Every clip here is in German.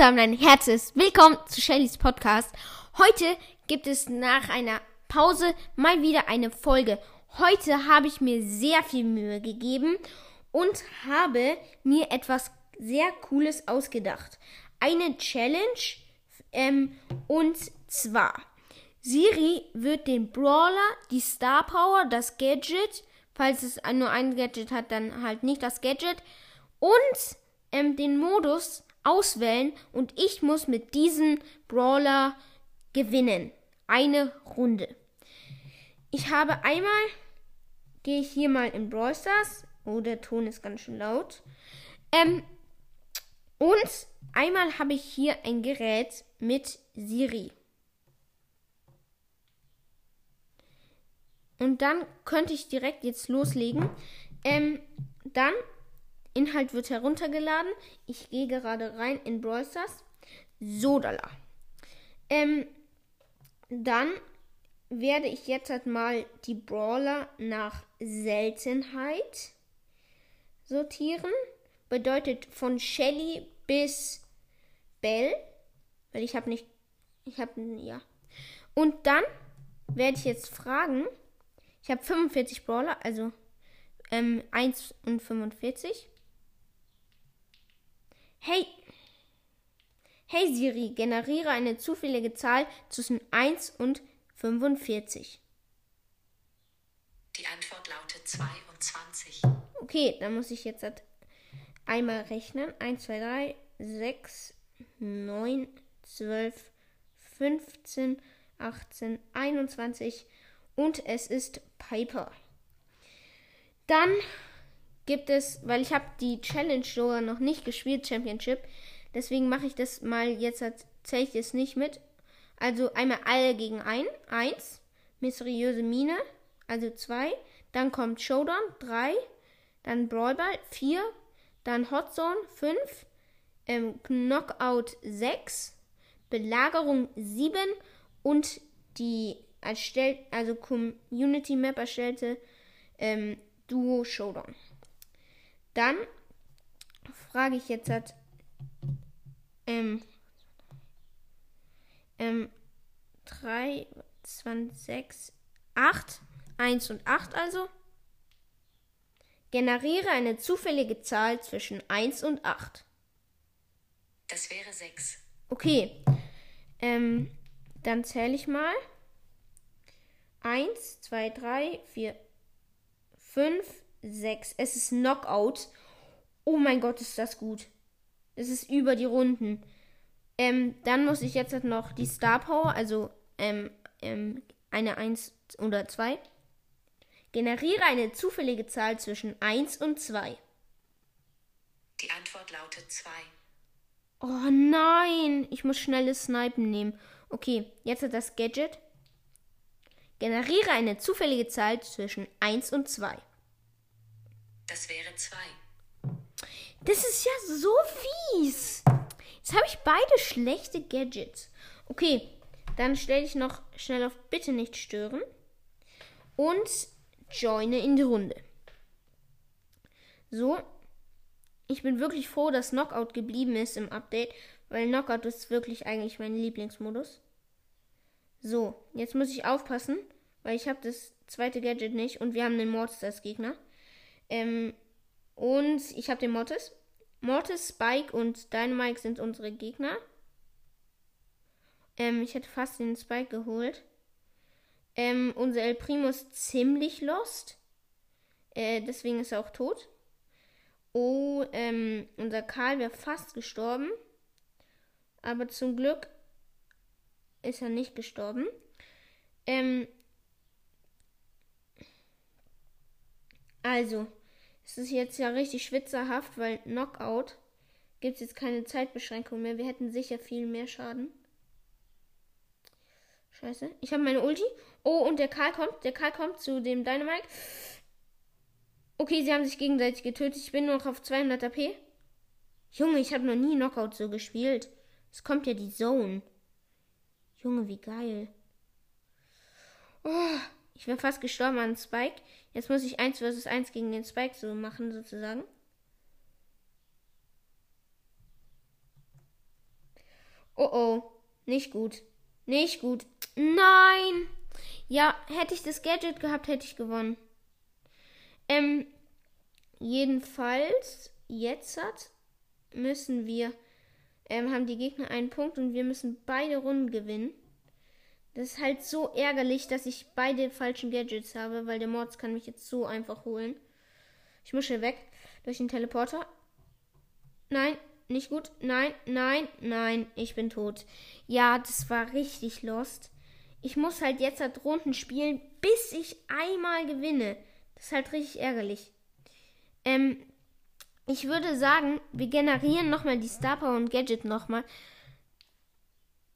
damit ein herzliches Willkommen zu Shellys Podcast. Heute gibt es nach einer Pause mal wieder eine Folge. Heute habe ich mir sehr viel Mühe gegeben und habe mir etwas sehr Cooles ausgedacht. Eine Challenge ähm, und zwar Siri wird den Brawler, die Star Power, das Gadget, falls es nur ein Gadget hat, dann halt nicht das Gadget und ähm, den Modus auswählen und ich muss mit diesem Brawler gewinnen. Eine Runde. Ich habe einmal, gehe ich hier mal in Brawl Stars. Oh, der Ton ist ganz schön laut. Ähm, und einmal habe ich hier ein Gerät mit Siri. Und dann könnte ich direkt jetzt loslegen. Ähm, dann Inhalt wird heruntergeladen. Ich gehe gerade rein in Brawl Stars. Sodala. Ähm, dann werde ich jetzt halt mal die Brawler nach Seltenheit sortieren. Bedeutet von Shelly bis Bell. Weil ich habe nicht. Ich habe. Ja. Und dann werde ich jetzt fragen. Ich habe 45 Brawler, also ähm, 1 und 45. Hey. Hey Siri, generiere eine zufällige Zahl zwischen 1 und 45. Die Antwort lautet 22. Okay, dann muss ich jetzt einmal rechnen. 1, 2, 3, 6, 9, 12, 15, 18, 21 und es ist Piper. Dann gibt es, weil ich habe die Challenge sogar noch nicht gespielt, Championship. Deswegen mache ich das mal jetzt, zähle ich es nicht mit. Also einmal alle gegen ein, eins, mysteriöse Mine, also zwei. Dann kommt Showdown, drei. Dann Brawlball, vier. Dann Hotzone, fünf. Ähm, Knockout, sechs. Belagerung, sieben. Und die erstellt, also Community Map erstellte ähm, Duo Showdown. Dann frage ich jetzt halt, ähm, ähm, 3, 2, 6, 8, 1 und 8 also. Generiere eine zufällige Zahl zwischen 1 und 8. Das wäre 6. Okay. Ähm, dann zähle ich mal. 1, 2, 3, 4, 5, 6. Es ist Knockout. Oh mein Gott, ist das gut. Es ist über die Runden. Ähm, dann muss ich jetzt halt noch die Star Power, also ähm, ähm, eine 1 oder 2. Generiere eine zufällige Zahl zwischen 1 und 2. Die Antwort lautet 2. Oh nein, ich muss schnelles Snipen nehmen. Okay, jetzt hat das Gadget. Generiere eine zufällige Zahl zwischen 1 und 2. Das wäre 2. Das ist ja so fies. Jetzt habe ich beide schlechte Gadgets. Okay, dann stelle ich noch schnell auf Bitte nicht stören und joine in die Runde. So, ich bin wirklich froh, dass Knockout geblieben ist im Update, weil Knockout ist wirklich eigentlich mein Lieblingsmodus. So, jetzt muss ich aufpassen, weil ich habe das zweite Gadget nicht und wir haben den Mortis als Gegner. Ähm, und ich habe den Mortis. Mortis, Spike und Dynamite sind unsere Gegner. Ähm, ich hätte fast den Spike geholt. Ähm, unser El Primo ist ziemlich lost. Äh, deswegen ist er auch tot. Oh, ähm, unser Karl wäre fast gestorben. Aber zum Glück ist er nicht gestorben. Ähm, also, es ist jetzt ja richtig schwitzerhaft, weil Knockout gibt es jetzt keine Zeitbeschränkung mehr. Wir hätten sicher viel mehr Schaden. Scheiße. Ich habe meine Ulti. Oh, und der Karl kommt. Der Karl kommt zu dem Dynamite. Okay, sie haben sich gegenseitig getötet. Ich bin nur noch auf 200 AP. Junge, ich habe noch nie Knockout so gespielt. Es kommt ja die Zone. Junge, wie geil. Oh, ich wäre fast gestorben an Spike. Jetzt muss ich 1 vs 1 gegen den Spike so machen, sozusagen. Oh oh, nicht gut. Nicht gut. Nein! Ja, hätte ich das Gadget gehabt, hätte ich gewonnen. Ähm, jedenfalls, jetzt hat, müssen wir, ähm, haben die Gegner einen Punkt und wir müssen beide Runden gewinnen. Das ist halt so ärgerlich, dass ich beide falschen Gadgets habe, weil der Mords kann mich jetzt so einfach holen. Ich muss schnell weg durch den Teleporter. Nein, nicht gut. Nein, nein, nein, ich bin tot. Ja, das war richtig lost. Ich muss halt jetzt halt Runden spielen, bis ich einmal gewinne. Das ist halt richtig ärgerlich. Ähm, ich würde sagen, wir generieren nochmal die Star Power und Gadget nochmal.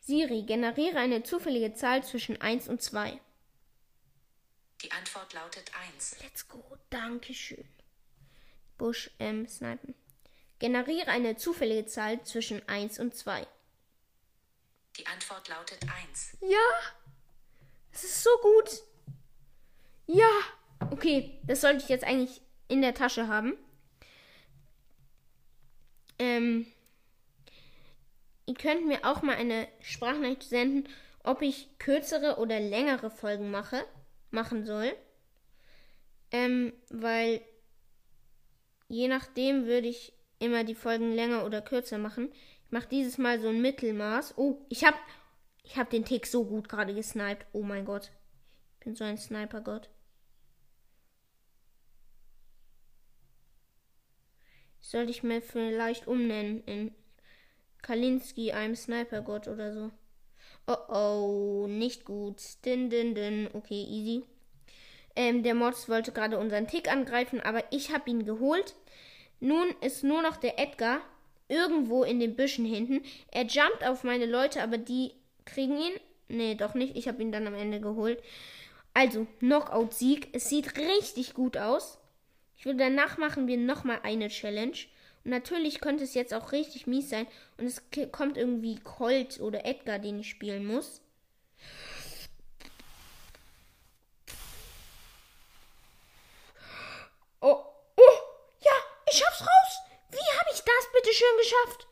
Siri, generiere eine zufällige Zahl zwischen 1 und 2. Die Antwort lautet 1. Let's go. Dankeschön. Bush M. Snipen. Generiere eine zufällige Zahl zwischen 1 und 2. Die Antwort lautet 1. Ja. Es ist so gut. Ja. Okay, das sollte ich jetzt eigentlich in der Tasche haben. Ähm, ihr könnt mir auch mal eine Sprachnachricht senden, ob ich kürzere oder längere Folgen mache, machen soll. Ähm, weil je nachdem würde ich immer die Folgen länger oder kürzer machen. Ich mache dieses Mal so ein Mittelmaß. Oh, ich habe ich hab den Tick so gut gerade gesniped. Oh mein Gott. Ich bin so ein Sniper-Gott. Sollte ich mir vielleicht umnennen in Kalinski, einem Sniper-Gott oder so. Oh oh, nicht gut. Din, din, din. Okay, easy. Ähm, der Mods wollte gerade unseren Tick angreifen, aber ich habe ihn geholt. Nun ist nur noch der Edgar irgendwo in den Büschen hinten. Er jumpt auf meine Leute, aber die kriegen ihn. Nee, doch nicht. Ich habe ihn dann am Ende geholt. Also, Knockout-Sieg. Es sieht richtig gut aus. Ich würde danach machen wir nochmal eine Challenge. Und natürlich könnte es jetzt auch richtig mies sein. Und es kommt irgendwie Colt oder Edgar, den ich spielen muss. Oh, oh, ja, ich schaff's raus. Wie habe ich das bitte schön geschafft?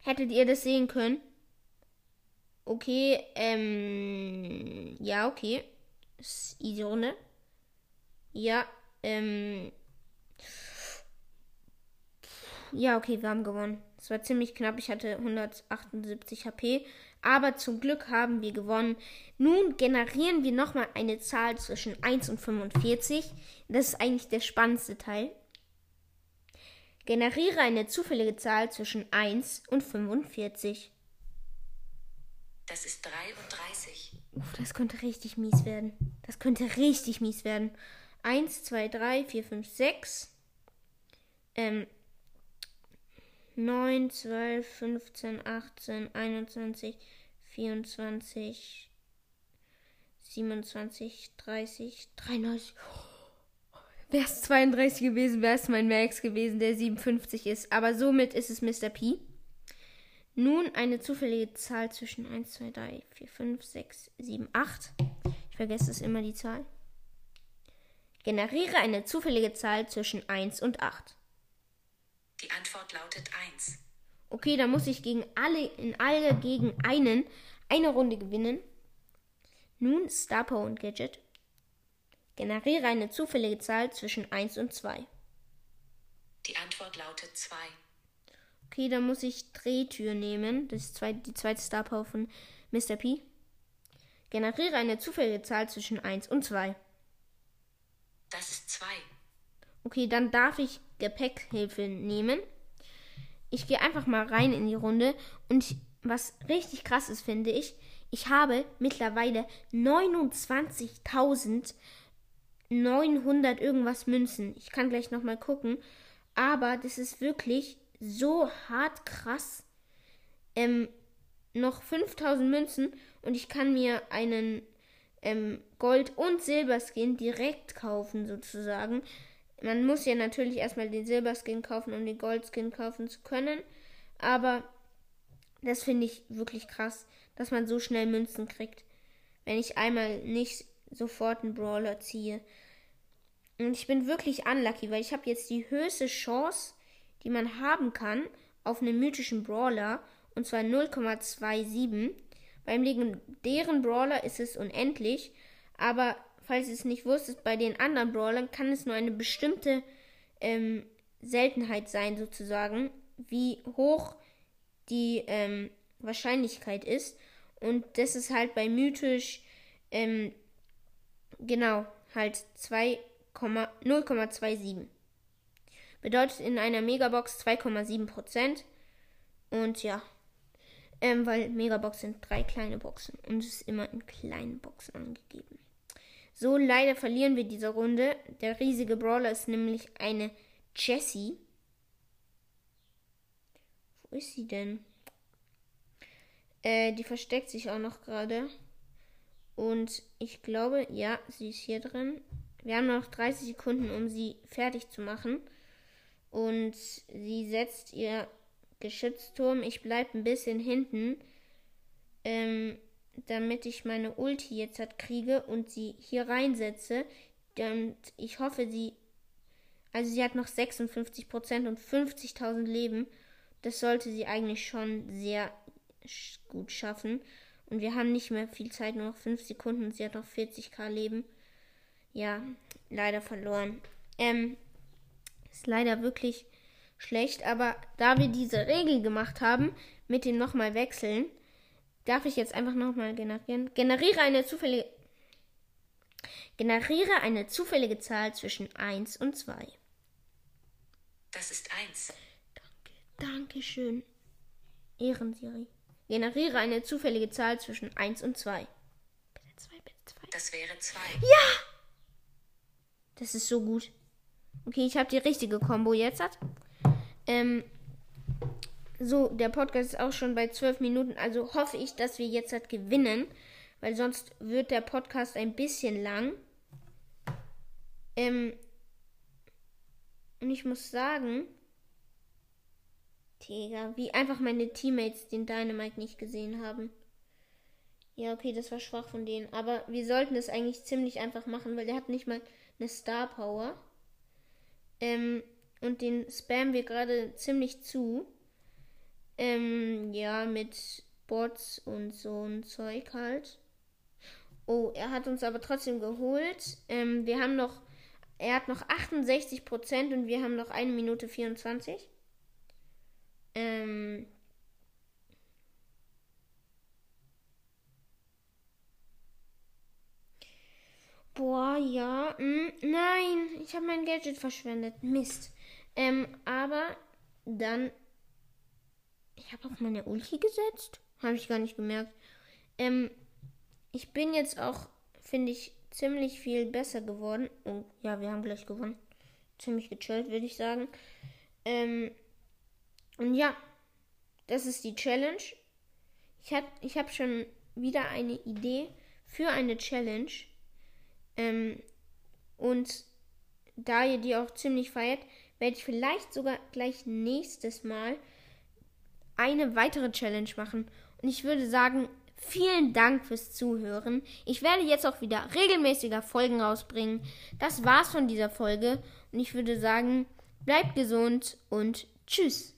Hättet ihr das sehen können? Okay, ähm, ja, okay. Ist easy Runde. Ja, ähm. Ja, okay, wir haben gewonnen. Es war ziemlich knapp. Ich hatte 178 HP. Aber zum Glück haben wir gewonnen. Nun generieren wir nochmal eine Zahl zwischen 1 und 45. Das ist eigentlich der spannendste Teil. Generiere eine zufällige Zahl zwischen 1 und 45. Das ist 33. Uff, das könnte richtig mies werden. Das könnte richtig mies werden. 1, 2, 3, 4, 5, 6. Ähm, 9, 12, 15, 18, 21, 24, 27, 30, 33. Wäre es 32 gewesen, wäre es mein Max gewesen, der 57 ist. Aber somit ist es Mr. P. Nun eine zufällige Zahl zwischen 1, 2, 3, 4, 5, 6, 7, 8. Ich vergesse es immer die Zahl. Generiere eine zufällige Zahl zwischen 1 und 8. Die Antwort lautet 1. Okay, dann muss ich gegen alle, in alle gegen einen eine Runde gewinnen. Nun Star Power und Gadget. Generiere eine zufällige Zahl zwischen 1 und 2. Die Antwort lautet 2. Okay, dann muss ich Drehtür nehmen. Das ist die zweite Star Power von Mr. P. Generiere eine zufällige Zahl zwischen 1 und 2. Das ist 2. Okay, dann darf ich Gepäckhilfe nehmen. Ich gehe einfach mal rein in die Runde und was richtig krass ist, finde ich, ich habe mittlerweile 29.900 irgendwas Münzen. Ich kann gleich noch mal gucken, aber das ist wirklich so hart krass. Ähm, noch 5000 Münzen und ich kann mir einen ähm, Gold- und Silberskin direkt kaufen, sozusagen. Man muss ja natürlich erstmal den Silberskin kaufen, um den Goldskin kaufen zu können. Aber das finde ich wirklich krass, dass man so schnell Münzen kriegt, wenn ich einmal nicht sofort einen Brawler ziehe. Und ich bin wirklich unlucky, weil ich habe jetzt die höchste Chance, die man haben kann, auf einen mythischen Brawler. und zwar 0,27. Beim legendären Brawler ist es unendlich, aber falls ihr es nicht wusstet, bei den anderen Brawlern kann es nur eine bestimmte ähm, Seltenheit sein, sozusagen, wie hoch die ähm, Wahrscheinlichkeit ist. Und das ist halt bei mythisch, ähm, genau, halt 0,27. Bedeutet in einer Megabox 2,7%. Und ja, ähm, weil Megabox sind drei kleine Boxen und es ist immer in kleinen Boxen angegeben. So, leider verlieren wir diese Runde. Der riesige Brawler ist nämlich eine Jessie. Wo ist sie denn? Äh, die versteckt sich auch noch gerade. Und ich glaube, ja, sie ist hier drin. Wir haben noch 30 Sekunden, um sie fertig zu machen. Und sie setzt ihr Geschützturm. Ich bleibe ein bisschen hinten, ähm, damit ich meine Ulti jetzt halt kriege und sie hier reinsetze. Und ich hoffe, sie. Also sie hat noch 56% und 50.000 Leben. Das sollte sie eigentlich schon sehr gut schaffen. Und wir haben nicht mehr viel Zeit, nur noch 5 Sekunden und sie hat noch 40k Leben. Ja, leider verloren. Ähm, ist leider wirklich schlecht, aber da wir diese Regel gemacht haben, mit dem nochmal wechseln, darf ich jetzt einfach nochmal generieren. Generiere eine zufällige. Generiere eine zufällige Zahl zwischen 1 und 2. Das ist 1. Danke, danke schön. Ehrensiri. Generiere eine zufällige Zahl zwischen 1 und 2. Bitte 2, bitte 2. Das wäre 2. Ja! Das ist so gut. Okay, ich habe die richtige Combo jetzt. Ähm, so, der Podcast ist auch schon bei 12 Minuten, also hoffe ich, dass wir jetzt halt gewinnen, weil sonst wird der Podcast ein bisschen lang. Ähm, und ich muss sagen, Digga, wie einfach meine Teammates den Dynamite nicht gesehen haben. Ja, okay, das war schwach von denen. Aber wir sollten es eigentlich ziemlich einfach machen, weil der hat nicht mal eine Star Power. Ähm, und den spammen wir gerade ziemlich zu. Ähm, ja, mit Bots und so ein Zeug halt. Oh, er hat uns aber trotzdem geholt. Ähm, wir haben noch, er hat noch 68% und wir haben noch eine Minute 24. Ähm, Boah, ja. Hm, nein, ich habe mein Gadget verschwendet. Mist. Ähm, aber dann. Ich habe auf meine Ulti gesetzt. Habe ich gar nicht gemerkt. Ähm, ich bin jetzt auch, finde ich, ziemlich viel besser geworden. Und ja, wir haben gleich gewonnen. Ziemlich gechillt, würde ich sagen. Ähm, und ja, das ist die Challenge. Ich habe ich hab schon wieder eine Idee für eine Challenge. Ähm, und da ihr die auch ziemlich feiert, werde ich vielleicht sogar gleich nächstes Mal eine weitere Challenge machen. Und ich würde sagen, vielen Dank fürs Zuhören. Ich werde jetzt auch wieder regelmäßiger Folgen rausbringen. Das war's von dieser Folge. Und ich würde sagen, bleibt gesund und tschüss.